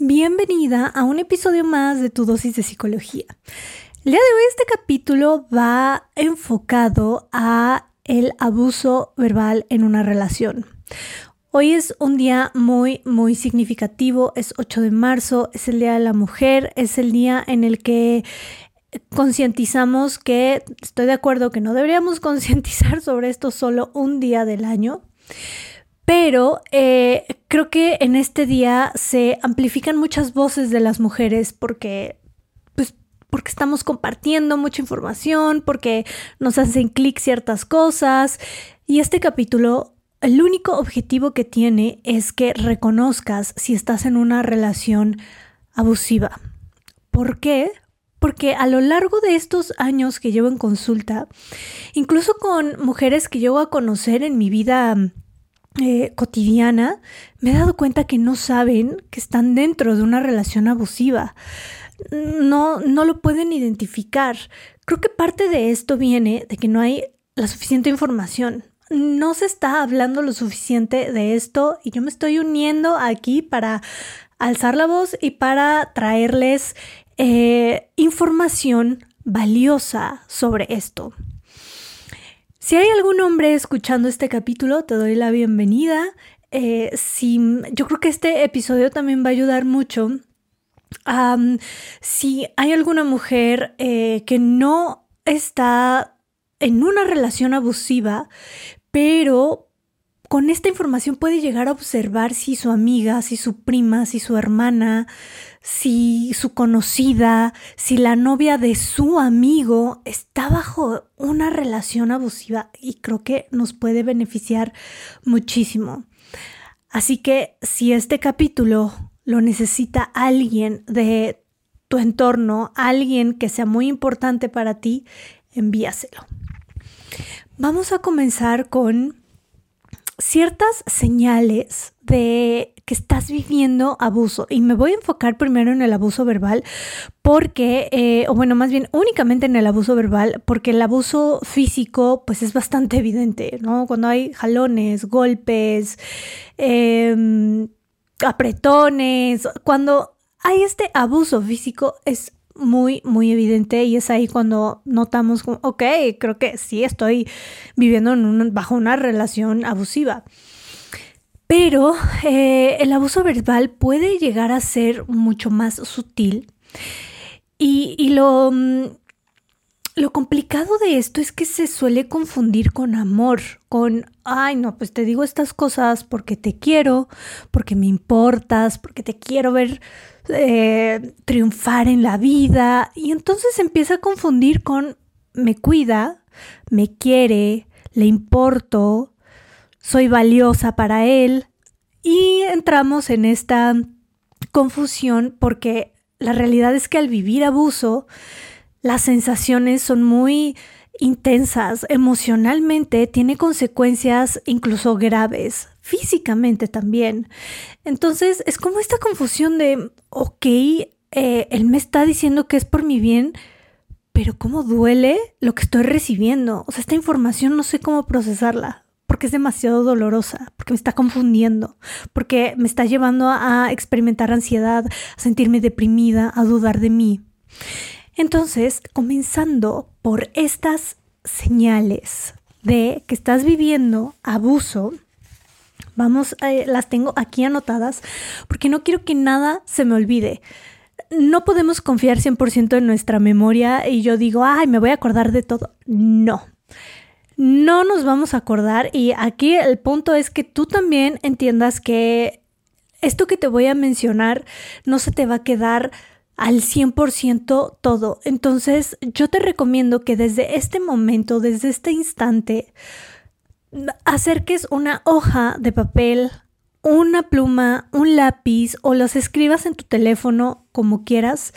Bienvenida a un episodio más de tu dosis de psicología. El día de hoy este capítulo va enfocado a el abuso verbal en una relación. Hoy es un día muy, muy significativo, es 8 de marzo, es el Día de la Mujer, es el día en el que concientizamos que, estoy de acuerdo que no deberíamos concientizar sobre esto solo un día del año, pero eh, creo que en este día se amplifican muchas voces de las mujeres porque, pues, porque estamos compartiendo mucha información, porque nos hacen clic ciertas cosas. Y este capítulo, el único objetivo que tiene es que reconozcas si estás en una relación abusiva. ¿Por qué? Porque a lo largo de estos años que llevo en consulta, incluso con mujeres que llevo a conocer en mi vida eh, cotidiana, me he dado cuenta que no saben que están dentro de una relación abusiva. No, no lo pueden identificar. Creo que parte de esto viene de que no hay la suficiente información. No se está hablando lo suficiente de esto y yo me estoy uniendo aquí para alzar la voz y para traerles eh, información valiosa sobre esto. Si hay algún hombre escuchando este capítulo, te doy la bienvenida. Eh, si, yo creo que este episodio también va a ayudar mucho. si hay alguna mujer eh, que no está en una relación abusiva, pero con esta información puede llegar a observar si su amiga, si su prima, si su hermana, si su conocida, si la novia de su amigo está bajo una relación abusiva y creo que nos puede beneficiar muchísimo. Así que si este capítulo lo necesita alguien de tu entorno, alguien que sea muy importante para ti, envíaselo. Vamos a comenzar con ciertas señales de que estás viviendo abuso. Y me voy a enfocar primero en el abuso verbal porque, eh, o bueno, más bien únicamente en el abuso verbal, porque el abuso físico pues es bastante evidente, ¿no? Cuando hay jalones, golpes, em, apretones, cuando hay este abuso físico es muy, muy evidente y es ahí cuando notamos, como, ok, creo que sí estoy viviendo en bajo una relación abusiva. Pero eh, el abuso verbal puede llegar a ser mucho más sutil y, lo, mm, lo complicado de esto es que se suele confundir con amor, con, ay, no, pues te digo estas cosas porque te quiero, porque me importas, porque te quiero ver eh, triunfar en la vida. Y entonces empieza a confundir con, me cuida, me quiere, le importo, soy valiosa para él. Y entramos en esta confusión porque la realidad es que al vivir abuso, las sensaciones son muy intensas, emocionalmente tiene consecuencias incluso graves, físicamente también. Entonces es como esta confusión de, ok, eh, él me está diciendo que es por mi bien, pero ¿cómo duele lo que estoy recibiendo? O sea, esta información no sé cómo procesarla porque es demasiado dolorosa, porque me está confundiendo, porque me está llevando a experimentar ansiedad, a sentirme deprimida, a dudar de mí. Entonces, comenzando por estas señales de que estás viviendo abuso, vamos, eh, las tengo aquí anotadas porque no quiero que nada se me olvide. No podemos confiar 100% en nuestra memoria y yo digo, ay, me voy a acordar de todo. No, no nos vamos a acordar y aquí el punto es que tú también entiendas que esto que te voy a mencionar no se te va a quedar al 100% todo. Entonces yo te recomiendo que desde este momento, desde este instante, acerques una hoja de papel, una pluma, un lápiz o los escribas en tu teléfono como quieras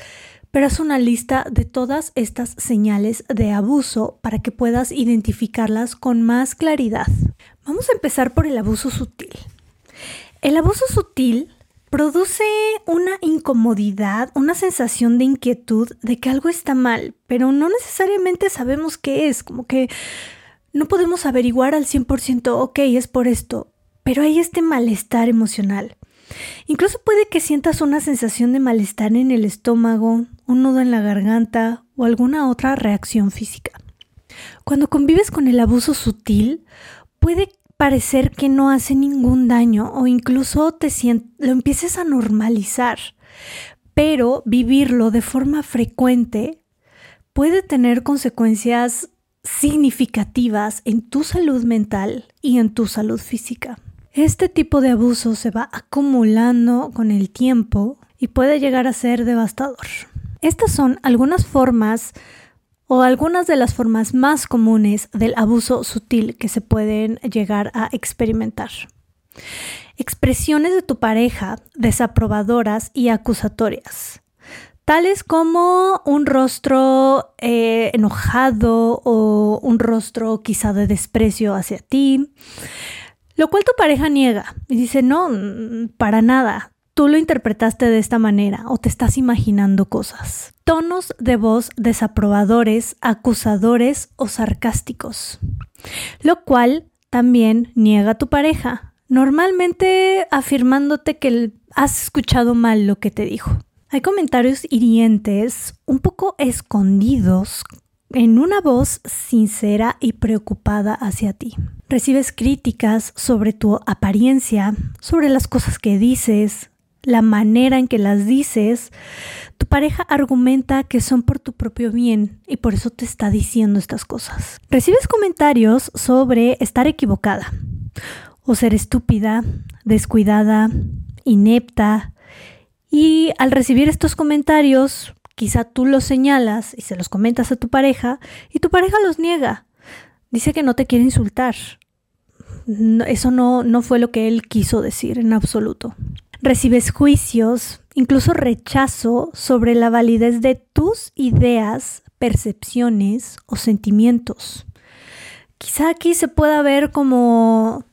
pero haz una lista de todas estas señales de abuso para que puedas identificarlas con más claridad. Vamos a empezar por el abuso sutil. El abuso sutil produce una incomodidad, una sensación de inquietud de que algo está mal, pero no necesariamente sabemos qué es, como que no podemos averiguar al 100%, ok, es por esto, pero hay este malestar emocional. Incluso puede que sientas una sensación de malestar en el estómago, un nudo en la garganta o alguna otra reacción física. Cuando convives con el abuso sutil, puede parecer que no hace ningún daño o incluso te lo empieces a normalizar, pero vivirlo de forma frecuente puede tener consecuencias significativas en tu salud mental y en tu salud física. Este tipo de abuso se va acumulando con el tiempo y puede llegar a ser devastador. Estas son algunas formas o algunas de las formas más comunes del abuso sutil que se pueden llegar a experimentar. Expresiones de tu pareja desaprobadoras y acusatorias, tales como un rostro eh, enojado o un rostro quizá de desprecio hacia ti, lo cual tu pareja niega y dice, no, para nada, tú lo interpretaste de esta manera o te estás imaginando cosas. Tonos de voz desaprobadores, acusadores o sarcásticos, lo cual también niega tu pareja, normalmente afirmándote que has escuchado mal lo que te dijo. Hay comentarios hirientes, un poco escondidos, en una voz sincera y preocupada hacia ti. Recibes críticas sobre tu apariencia, sobre las cosas que dices, la manera en que las dices. Tu pareja argumenta que son por tu propio bien y por eso te está diciendo estas cosas. Recibes comentarios sobre estar equivocada o ser estúpida, descuidada, inepta. Y al recibir estos comentarios, Quizá tú los señalas y se los comentas a tu pareja y tu pareja los niega. Dice que no te quiere insultar. eso no, no fue lo que él quiso decir en absoluto. Recibes juicios, incluso rechazo sobre la validez de tus ideas, percepciones o sentimientos. Quizá aquí se pueda ver como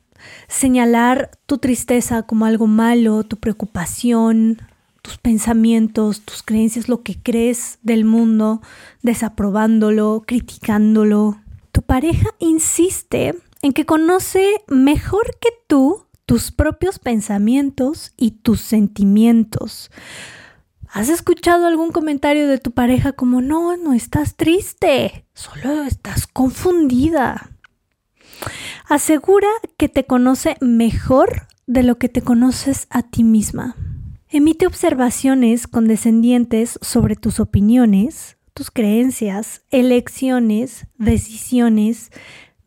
señalar tu tristeza como algo malo, tu preocupación, tus pensamientos, tus creencias, lo que crees del mundo, desaprobándolo, criticándolo. Tu pareja insiste en que conoce mejor que tú tus propios pensamientos y tus sentimientos. ¿Has escuchado algún comentario de tu pareja como no, no estás triste, solo estás confundida? Asegura que te conoce mejor de lo que te conoces a ti misma. Emite observaciones condescendientes sobre tus opiniones, tus creencias, elecciones, decisiones,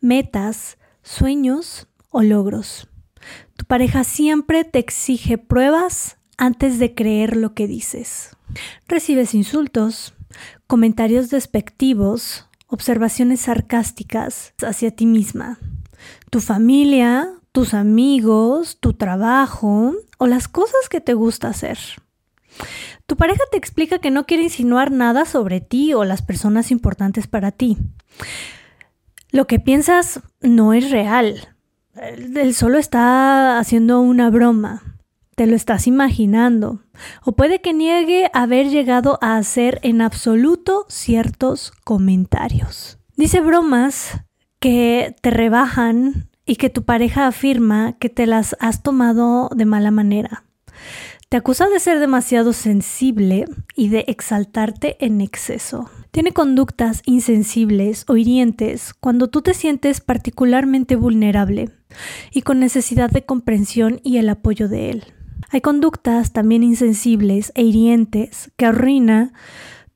metas, sueños o logros. Tu pareja siempre te exige pruebas antes de creer lo que dices. Recibes insultos, comentarios despectivos, observaciones sarcásticas hacia ti misma. Tu familia tus amigos, tu trabajo o las cosas que te gusta hacer. Tu pareja te explica que no quiere insinuar nada sobre ti o las personas importantes para ti. Lo que piensas no es real. Él solo está haciendo una broma. Te lo estás imaginando. O puede que niegue haber llegado a hacer en absoluto ciertos comentarios. Dice bromas que te rebajan y que tu pareja afirma que te las has tomado de mala manera. Te acusa de ser demasiado sensible y de exaltarte en exceso. Tiene conductas insensibles o hirientes cuando tú te sientes particularmente vulnerable y con necesidad de comprensión y el apoyo de él. Hay conductas también insensibles e hirientes que arruina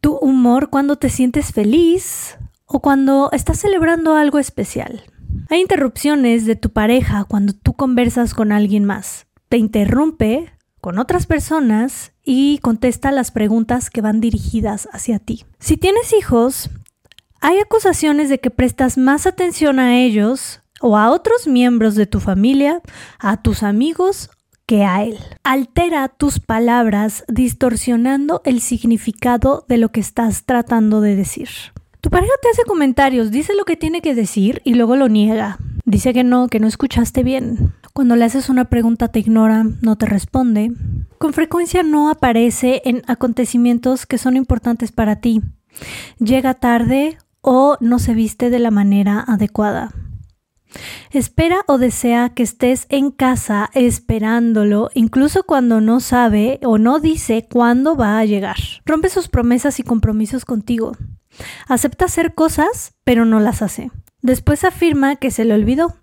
tu humor cuando te sientes feliz o cuando estás celebrando algo especial. Hay interrupciones de tu pareja cuando tú conversas con alguien más. Te interrumpe con otras personas y contesta las preguntas que van dirigidas hacia ti. Si tienes hijos, hay acusaciones de que prestas más atención a ellos o a otros miembros de tu familia, a tus amigos que a él. Altera tus palabras distorsionando el significado de lo que estás tratando de decir. Tu pareja te hace comentarios, dice lo que tiene que decir y luego lo niega. Dice que no, que no escuchaste bien. Cuando le haces una pregunta te ignora, no te responde. Con frecuencia no aparece en acontecimientos que son importantes para ti. Llega tarde o no se viste de la manera adecuada. Espera o desea que estés en casa esperándolo, incluso cuando no sabe o no dice cuándo va a llegar. Rompe sus promesas y compromisos contigo. Acepta hacer cosas, pero no las hace. Después afirma que se le olvidó.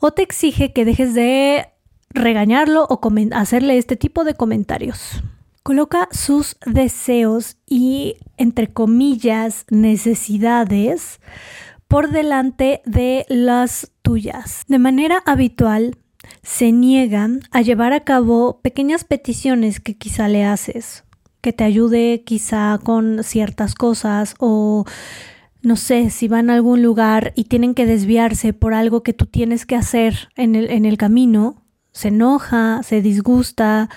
O te exige que dejes de regañarlo o hacerle este tipo de comentarios. Coloca sus deseos y, entre comillas, necesidades por delante de las tuyas. De manera habitual, se niegan a llevar a cabo pequeñas peticiones que quizá le haces, que te ayude quizá con ciertas cosas o no sé, si van a algún lugar y tienen que desviarse por algo que tú tienes que hacer en el, en el camino, se enoja, se disgusta,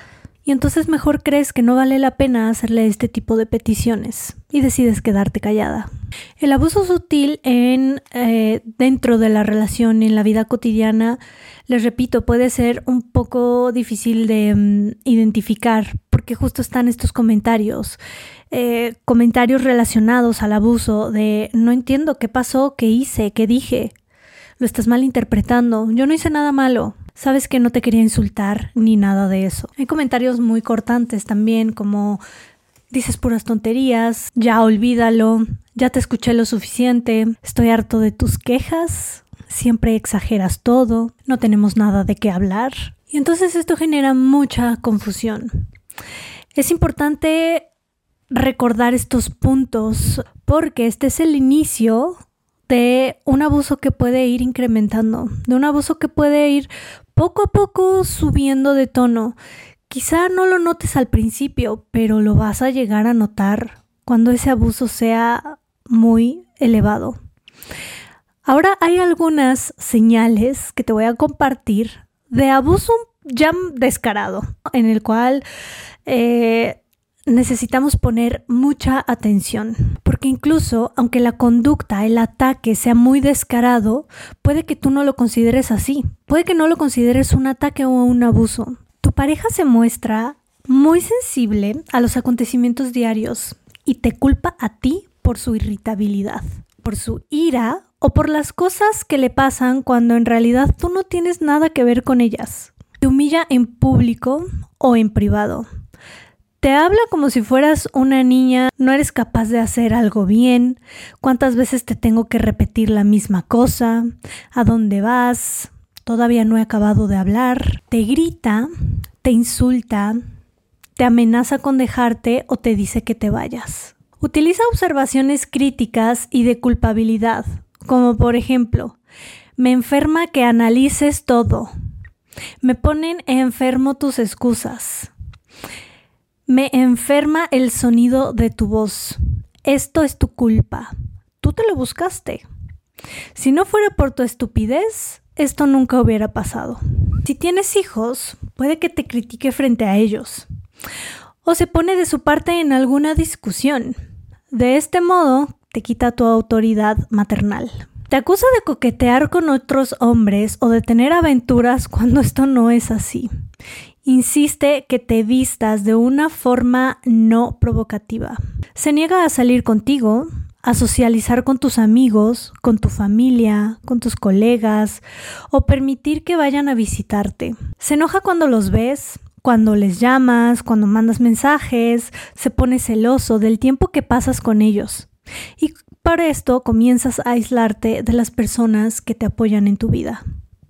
entonces mejor crees que no vale la pena hacerle este tipo de peticiones y decides quedarte callada. El abuso sutil en eh, dentro de la relación en la vida cotidiana, les repito, puede ser un poco difícil de mm, identificar porque justo están estos comentarios, eh, comentarios relacionados al abuso de no entiendo qué pasó, qué hice, qué dije, lo estás malinterpretando, yo no hice nada malo, Sabes que no te quería insultar ni nada de eso. Hay comentarios muy cortantes también, como dices puras tonterías, ya olvídalo, ya te escuché lo suficiente, estoy harto de tus quejas, siempre exageras todo, no tenemos nada de qué hablar. Y entonces esto genera mucha confusión. Es importante recordar estos puntos porque este es el inicio de un abuso que puede ir incrementando, de un abuso que puede ir poco a poco subiendo de tono. Quizá no lo notes al principio, pero lo vas a llegar a notar cuando ese abuso sea muy elevado. Ahora hay algunas señales que te voy a compartir de abuso ya descarado, en el cual eh, necesitamos poner mucha atención, porque incluso aunque la conducta, el ataque sea muy descarado, puede que tú no lo consideres así, puede que no lo consideres un ataque o un abuso. Tu pareja se muestra muy sensible a los acontecimientos diarios y te culpa a ti por su irritabilidad, por su ira o por las cosas que le pasan cuando en realidad tú no tienes nada que ver con ellas. Te humilla en público o en privado te habla como si fueras una niña, no eres capaz de hacer algo bien, cuántas veces te tengo que repetir la misma cosa, a dónde vas, todavía no he acabado de hablar, te grita, te insulta, te amenaza con dejarte o te dice que te vayas. Utiliza observaciones críticas y de culpabilidad, como por ejemplo, me enferma que analices todo. Me ponen enfermo tus excusas. Me enferma el sonido de tu voz. Esto es tu culpa. Tú te lo buscaste. Si no fuera por tu estupidez, esto nunca hubiera pasado. Si tienes hijos, puede que te critique frente a ellos. O se pone de su parte en alguna discusión. De este modo, te quita tu autoridad maternal. Te acusa de coquetear con otros hombres o de tener aventuras cuando esto no es así insiste que te vistas de una forma no provocativa. Se niega a salir contigo, a socializar con tus amigos, con tu familia, con tus colegas o permitir que vayan a visitarte. Se enoja cuando los ves, cuando les llamas, cuando mandas mensajes, se pone celoso del tiempo que pasas con ellos. Y para esto comienzas a aislarte de las personas que te apoyan en tu vida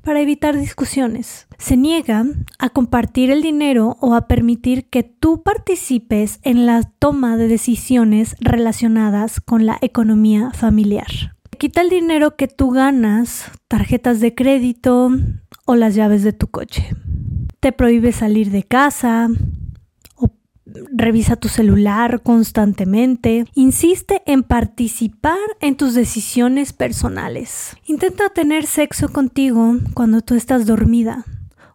para evitar discusiones. Se niega a compartir el dinero o a permitir que tú participes en la toma de decisiones relacionadas con la economía familiar. Quita el dinero que tú ganas, tarjetas de crédito o las llaves de tu coche. Te prohíbe salir de casa, revisa tu celular constantemente, insiste en participar en tus decisiones personales. Intenta tener sexo contigo cuando tú estás dormida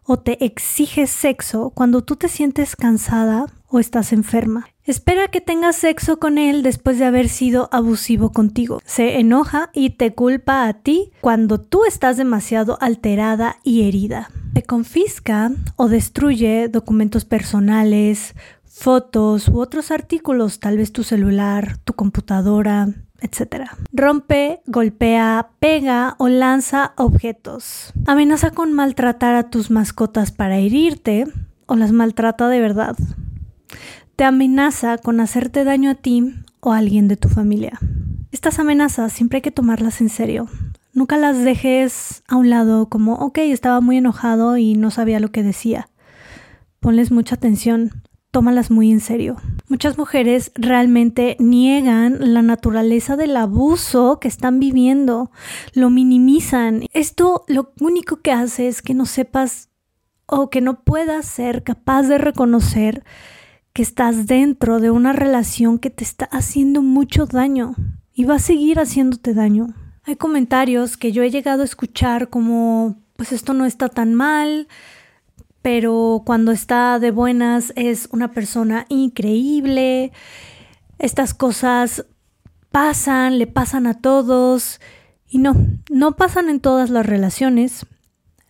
o te exige sexo cuando tú te sientes cansada o estás enferma. Espera que tengas sexo con él después de haber sido abusivo contigo. Se enoja y te culpa a ti cuando tú estás demasiado alterada y herida. Te confisca o destruye documentos personales, fotos u otros artículos, tal vez tu celular, tu computadora, etc. Rompe, golpea, pega o lanza objetos. Amenaza con maltratar a tus mascotas para herirte o las maltrata de verdad. Te amenaza con hacerte daño a ti o a alguien de tu familia. Estas amenazas siempre hay que tomarlas en serio. Nunca las dejes a un lado como, ok, estaba muy enojado y no sabía lo que decía. Ponles mucha atención, tómalas muy en serio. Muchas mujeres realmente niegan la naturaleza del abuso que están viviendo, lo minimizan. Esto lo único que hace es que no sepas o que no puedas ser capaz de reconocer que estás dentro de una relación que te está haciendo mucho daño y va a seguir haciéndote daño. Hay comentarios que yo he llegado a escuchar como, pues esto no está tan mal, pero cuando está de buenas es una persona increíble. Estas cosas pasan, le pasan a todos. Y no, no pasan en todas las relaciones.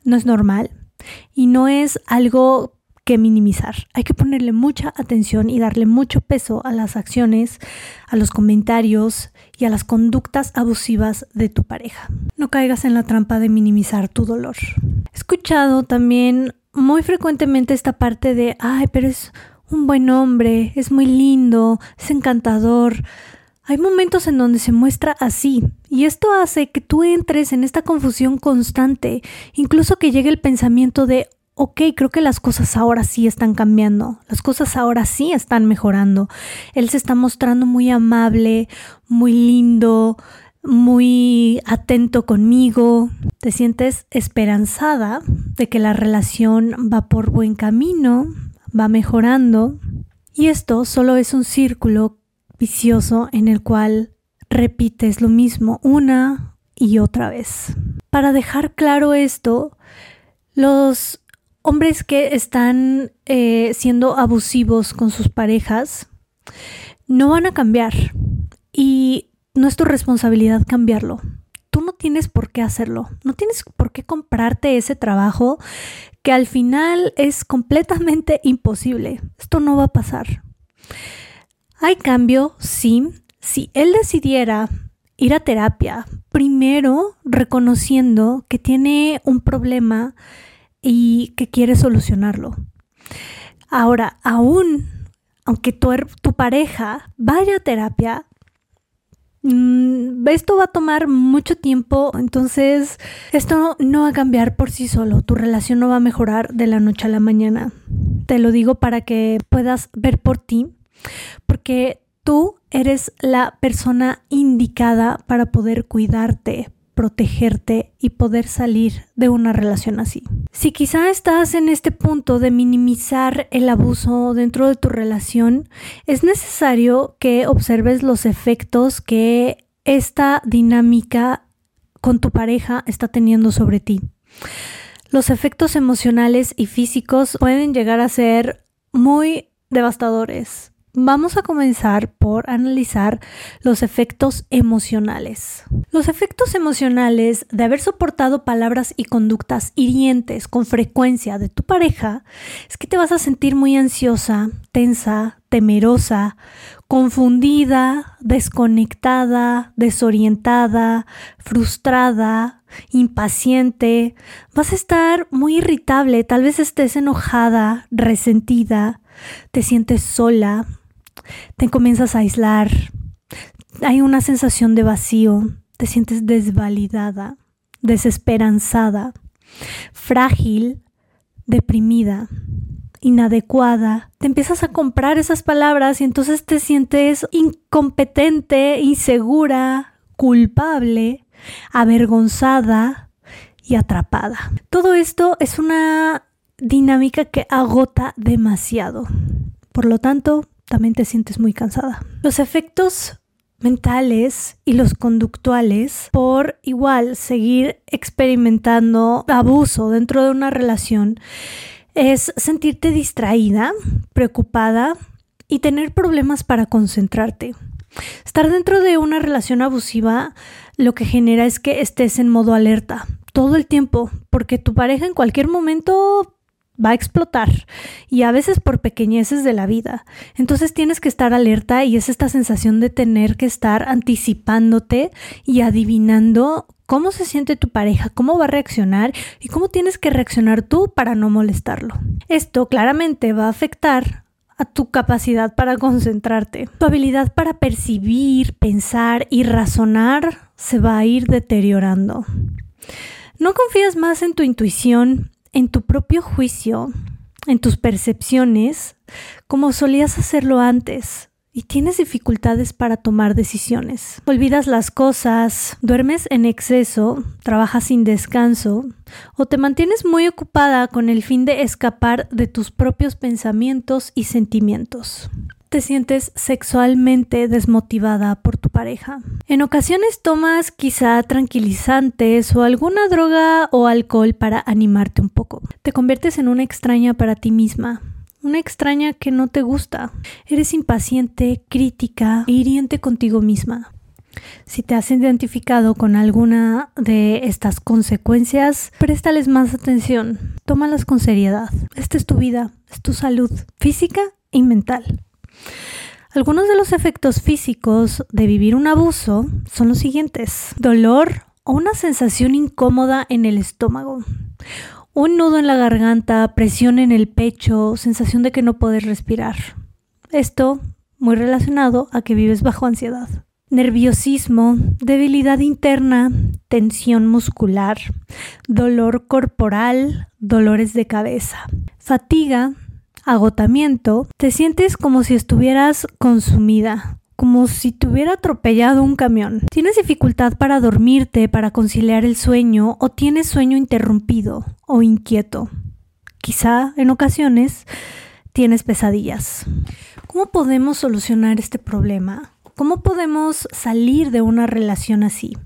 No es normal. Y no es algo que minimizar. Hay que ponerle mucha atención y darle mucho peso a las acciones, a los comentarios y a las conductas abusivas de tu pareja. No caigas en la trampa de minimizar tu dolor. He escuchado también muy frecuentemente esta parte de, ay, pero es un buen hombre, es muy lindo, es encantador. Hay momentos en donde se muestra así y esto hace que tú entres en esta confusión constante, incluso que llegue el pensamiento de, ok, creo que las cosas ahora sí están cambiando, las cosas ahora sí están mejorando. Él se está mostrando muy amable, muy lindo, muy atento conmigo, te sientes esperanzada de que la relación va por buen camino, va mejorando. Y esto solo es un círculo vicioso en el cual repites lo mismo una y otra vez. Para dejar claro esto, los hombres que están eh, siendo abusivos con sus parejas no van a cambiar. Y no es tu responsabilidad cambiarlo. Tú no tienes por qué hacerlo. No tienes por qué comprarte ese trabajo que al final es completamente imposible. Esto no va a pasar. Hay cambio, sí. Si él decidiera ir a terapia, primero reconociendo que tiene un problema y que quiere solucionarlo. Ahora, aún aunque tu, tu pareja vaya a terapia, esto va a tomar mucho tiempo, entonces esto no va a cambiar por sí solo, tu relación no va a mejorar de la noche a la mañana. Te lo digo para que puedas ver por ti, porque tú eres la persona indicada para poder cuidarte, protegerte y poder salir de una relación así. Si quizá estás en este punto de minimizar el abuso dentro de tu relación, es necesario que observes los efectos que esta dinámica con tu pareja está teniendo sobre ti. Los efectos emocionales y físicos pueden llegar a ser muy devastadores. Vamos a comenzar por analizar los efectos emocionales. Los efectos emocionales de haber soportado palabras y conductas hirientes con frecuencia de tu pareja es que te vas a sentir muy ansiosa, tensa, temerosa, confundida, desconectada, desorientada, frustrada, impaciente. Vas a estar muy irritable, tal vez estés enojada, resentida, te sientes sola, te comienzas a aislar, hay una sensación de vacío, te sientes desvalidada, desesperanzada, frágil, deprimida, inadecuada. Te empiezas a comprar esas palabras y entonces te sientes incompetente, insegura, culpable, avergonzada y atrapada. Todo esto es una dinámica que agota demasiado. Por lo tanto, también te sientes muy cansada. Los efectos mentales y los conductuales por igual seguir experimentando abuso dentro de una relación es sentirte distraída, preocupada y tener problemas para concentrarte. Estar dentro de una relación abusiva lo que genera es que estés en modo alerta todo el tiempo, porque tu pareja en cualquier momento va a explotar y a veces por pequeñeces de la vida. Entonces tienes que estar alerta y es esta sensación de tener que estar anticipándote y adivinando cómo se siente tu pareja, cómo va a reaccionar y cómo tienes que reaccionar tú para no molestarlo. Esto claramente va a afectar a tu capacidad para concentrarte. Tu habilidad para percibir, pensar y razonar se va a ir deteriorando. No confías más en tu intuición, en tu propio juicio, en tus percepciones, como solías hacerlo antes y tienes dificultades para tomar decisiones. Olvidas las cosas, duermes en exceso, trabajas sin descanso o te mantienes muy ocupada con el fin de escapar de tus propios pensamientos y sentimientos te sientes sexualmente desmotivada por tu pareja. En ocasiones tomas quizá tranquilizantes o alguna droga o alcohol para animarte un poco. Te conviertes en una extraña para ti misma una extraña que no te gusta. Eres impaciente, crítica e hiriente contigo misma. Si te has identificado con alguna de estas consecuencias, préstales más atención, tómalas con seriedad. Esta es tu vida, es tu salud física y mental. Algunos de los efectos físicos de vivir un abuso son los siguientes. Dolor o una sensación incómoda en el estómago un nudo en la garganta, presión en el pecho, sensación de que no puedes respirar. Esto muy relacionado a que vives bajo ansiedad. Nerviosismo, debilidad interna, tensión muscular, dolor corporal, dolores de cabeza, fatiga, agotamiento, te sientes como si estuvieras consumida, como si te hubiera atropellado un camión. ¿Tienes dificultad para dormirte, para conciliar el sueño o tienes sueño interrumpido o inquieto? Quizá en ocasiones tienes pesadillas. ¿Cómo podemos solucionar este problema? ¿Cómo podemos salir de una relación así?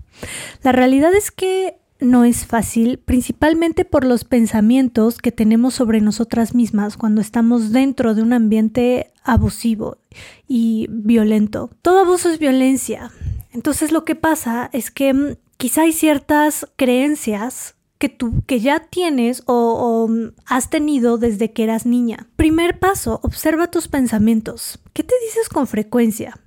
La realidad es que no es fácil, principalmente por los pensamientos que tenemos sobre nosotras mismas cuando estamos dentro de un ambiente abusivo y violento. Todo abuso es violencia. Entonces lo que pasa es que mm, quizá hay ciertas creencias que tú que ya tienes o, o, mm, has tenido desde que eras niña. Primer paso, observa tus pensamientos. ¿Qué te dices con frecuencia?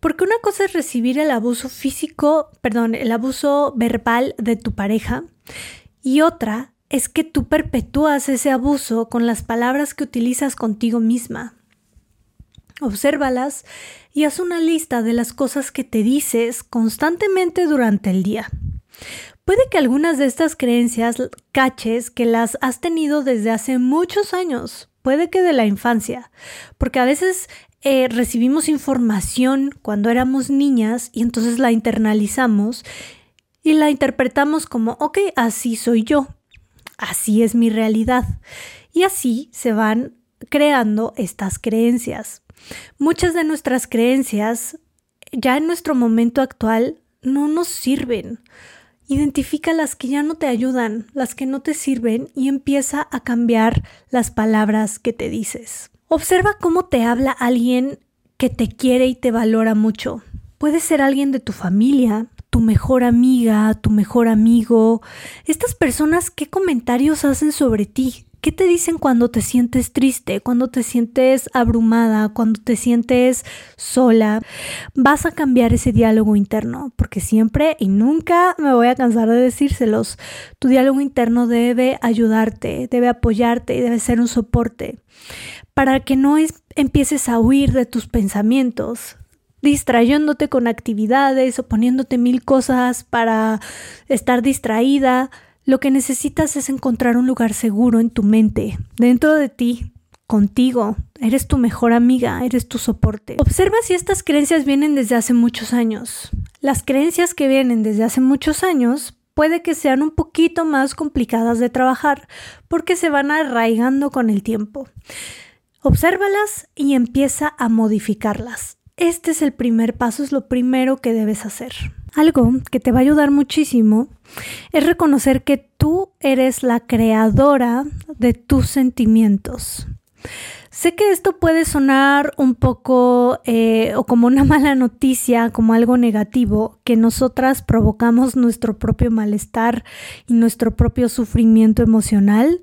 Porque una cosa es recibir el abuso físico, perdón, el abuso verbal de tu pareja y otra es que tú perpetúas ese abuso con las palabras que utilizas contigo misma. Obsérvalas y haz una lista de las cosas que te dices constantemente durante el día. Puede que algunas de estas creencias caches que las has tenido desde hace muchos años, puede que de la infancia, porque a veces eh, recibimos información cuando éramos niñas y entonces la internalizamos y la interpretamos como, ok, así soy yo, así es mi realidad. Y así se van creando estas creencias. Muchas de nuestras creencias ya en nuestro momento actual no nos sirven. Identifica las que ya no te ayudan, las que no te sirven y empieza a cambiar las palabras que te dices. Observa cómo te habla alguien que te quiere y te valora mucho. Puede ser alguien de tu familia, tu mejor amiga, tu mejor amigo. Estas personas, ¿qué comentarios hacen sobre ti? ¿Qué te dicen cuando te sientes triste, cuando te sientes abrumada, cuando te sientes sola? Vas a cambiar ese diálogo interno, porque siempre y nunca me voy a cansar de decírselos. Tu diálogo interno debe ayudarte, debe apoyarte y debe ser un soporte para que no empieces a huir de tus pensamientos, distrayéndote con actividades o poniéndote mil cosas para estar distraída. Lo que necesitas es encontrar un lugar seguro en tu mente, dentro de ti, contigo. Eres tu mejor amiga, eres tu soporte. Observa si estas creencias vienen desde hace muchos años. Las creencias que vienen desde hace muchos años puede que sean un poquito más complicadas de trabajar porque se van arraigando con el tiempo. Obsérvalas y empieza a modificarlas. Este es el primer paso, es lo primero que debes hacer. Algo que te va a ayudar muchísimo es reconocer que tú eres la creadora de tus sentimientos. Sé que esto puede sonar un poco eh, o como una mala noticia, como algo negativo, que nosotras provocamos nuestro propio malestar y nuestro propio sufrimiento emocional,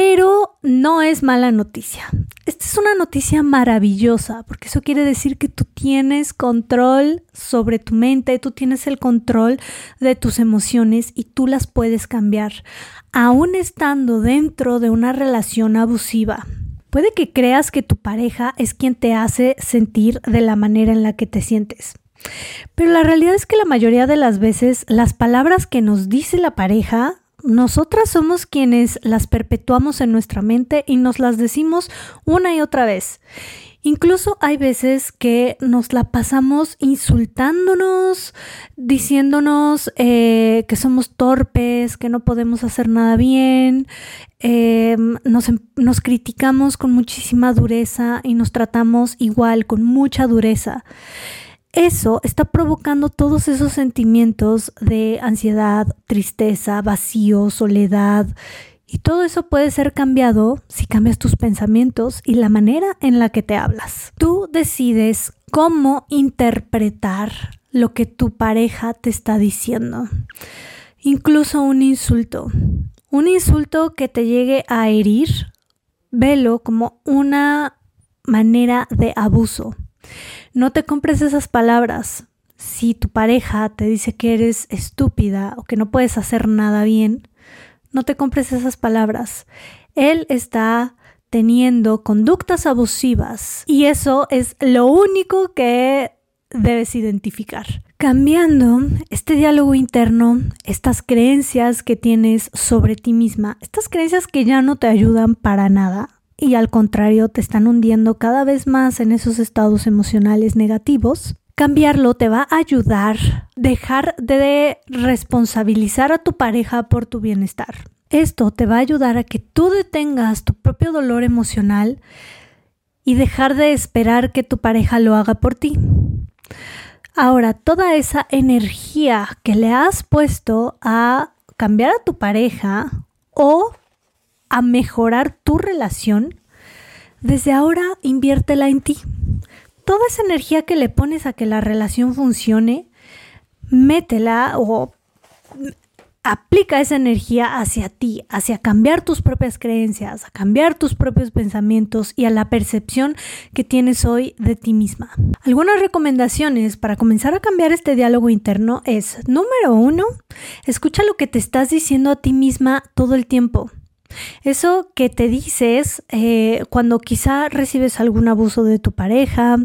Pero no es mala noticia. Esta es una noticia maravillosa porque eso quiere decir que tú tienes control sobre tu mente, tú tienes el control de tus emociones y tú las puedes cambiar, aún estando dentro de una relación abusiva. Puede que creas que tu pareja es quien te hace sentir de la manera en la que te sientes. Pero la realidad es que la mayoría de las veces las palabras que nos dice la pareja, nosotras somos quienes las perpetuamos en nuestra mente y nos las decimos una y otra vez. Incluso hay veces que nos la pasamos insultándonos, diciéndonos eh, que somos torpes, que no podemos hacer nada bien, em, em, nos criticamos con muchísima dureza y nos tratamos igual, con mucha dureza eso está provocando todos esos sentimientos de ansiedad, tristeza, vacío, soledad. Y todo eso puede ser cambiado si cambias tus pensamientos y la manera en la que te hablas. Tú decides cómo interpretar lo que tu pareja te está diciendo. Incluso un insulto. Un insulto que te llegue a herir, velo como una manera de abuso. No te compres esas palabras. Si tu pareja te dice que eres estúpida o que no puedes hacer nada bien, no te compres esas palabras. Él está teniendo conductas abusivas y eso es lo único que debes identificar. Cambiando este diálogo interno, estas creencias que tienes sobre ti misma, estas creencias que ya no te ayudan para nada, y al contrario te están hundiendo cada vez más en esos estados emocionales negativos, cambiarlo te va a ayudar dejar de responsabilizar a tu pareja por tu bienestar. Esto te va a ayudar a que tú detengas tu propio dolor emocional y dejar de esperar que tu pareja lo haga por ti. Ahora, toda esa energía que le has puesto a cambiar a tu pareja o a mejorar tu relación, desde ahora inviértela en ti. Toda esa energía que le pones a que la relación funcione, métela o aplica esa energía hacia ti, hacia cambiar tus propias creencias, a cambiar tus propios pensamientos y a la percepción que tienes hoy de ti misma. Algunas recomendaciones para comenzar a cambiar este diálogo interno es, número uno, escucha lo que te estás diciendo a ti misma todo el tiempo. Eso que te dices eh, cuando quizá recibes algún abuso de tu pareja,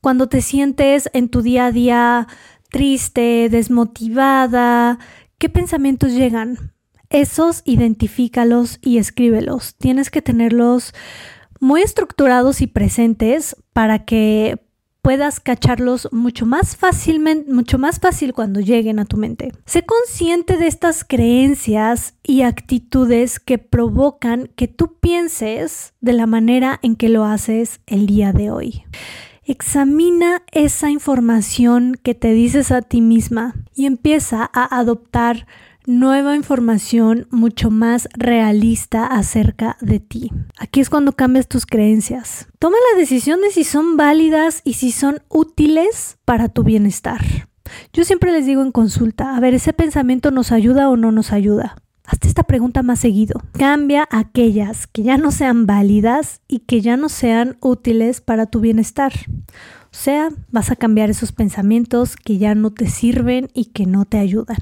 cuando te sientes en tu día a día triste, desmotivada, ¿qué pensamientos llegan? Esos identifícalos y escríbelos. Tienes que tenerlos muy estructurados y presentes para que puedas cacharlos mucho más fácilmente, mucho más fácil cuando lleguen a tu mente. Sé consciente de estas creencias y actitudes que provocan que tú pienses de la manera en que lo haces el día de hoy. Examina esa información que te dices a ti misma y empieza a adoptar nueva información mucho más realista acerca de ti. Aquí es cuando cambias tus creencias. Toma la decisión de si son válidas y si son útiles para tu bienestar. Yo siempre les digo en consulta, a ver, ¿ese pensamiento nos ayuda o no nos ayuda? Hazte esta pregunta más seguido. Cambia aquellas que ya no sean válidas y que ya no sean útiles para tu bienestar. O sea, vas a cambiar esos pensamientos que ya no te sirven y que no te ayudan.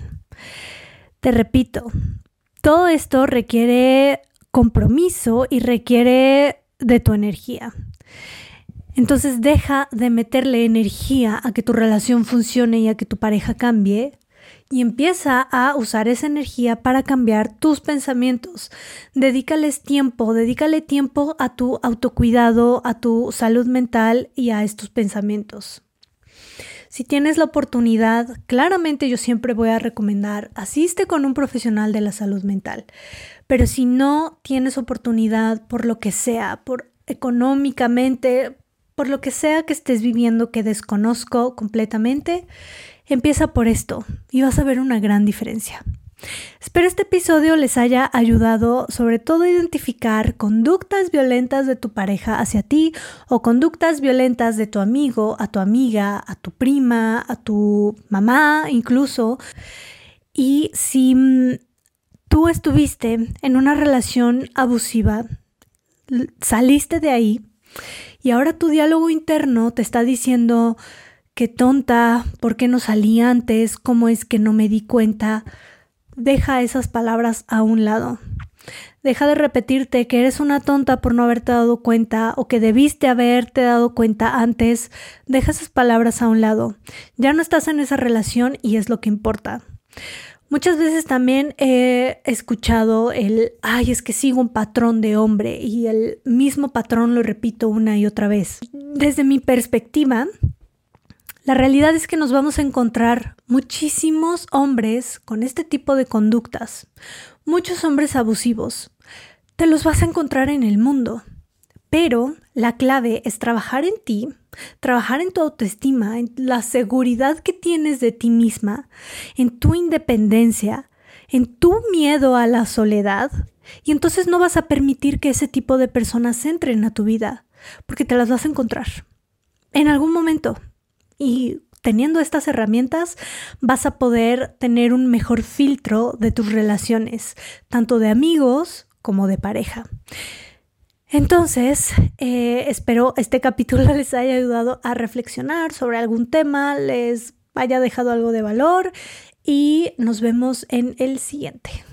Te repito, todo esto requiere compromiso y requiere de tu energía. Entonces deja de meterle energía a que tu relación funcione y a que tu pareja cambie y empieza a usar esa energía para cambiar tus pensamientos. Dedícales tiempo, dedícale tiempo a tu autocuidado, a tu salud mental y a estos pensamientos. Si tienes la oportunidad, claramente yo siempre voy a recomendar, asiste con un profesional de la salud mental. Pero si no tienes oportunidad por lo que sea, por económicamente, por lo que sea que estés viviendo que desconozco completamente, empieza por esto y vas a ver una gran diferencia. Espero este episodio les haya ayudado sobre todo a identificar conductas violentas de tu pareja hacia ti o conductas violentas de tu amigo, a tu amiga, a tu prima, a tu mamá incluso. Y si mm, tú estuviste en una relación abusiva, saliste de ahí y ahora tu diálogo interno te está diciendo qué tonta, por qué no salí antes, cómo es que no me di cuenta. Deja esas palabras a un lado. Deja de repetirte que eres una tonta por no haberte dado cuenta o que debiste haberte dado cuenta antes. Deja esas palabras a un lado. Ya no estás en esa relación y es lo que importa. Muchas veces también he escuchado el, ay, es que sigo un patrón de hombre y el mismo patrón lo repito una y otra vez. Desde mi perspectiva, la realidad es que nos vamos a encontrar muchísimos hombres con este tipo de conductas, muchos hombres abusivos. Te los vas a encontrar en el mundo. Pero la clave es trabajar en ti, trabajar en tu autoestima, en la seguridad que tienes de ti misma, en tu independencia, en tu miedo a la soledad. Y entonces no vas a permitir que ese tipo de personas entren a tu vida, porque te las vas a encontrar en algún momento. Y teniendo estas herramientas vas a poder tener un mejor filtro de tus relaciones, tanto de amigos como de pareja. Entonces, eh, espero este capítulo les haya ayudado a reflexionar sobre algún tema, les haya dejado algo de valor y nos vemos en el siguiente.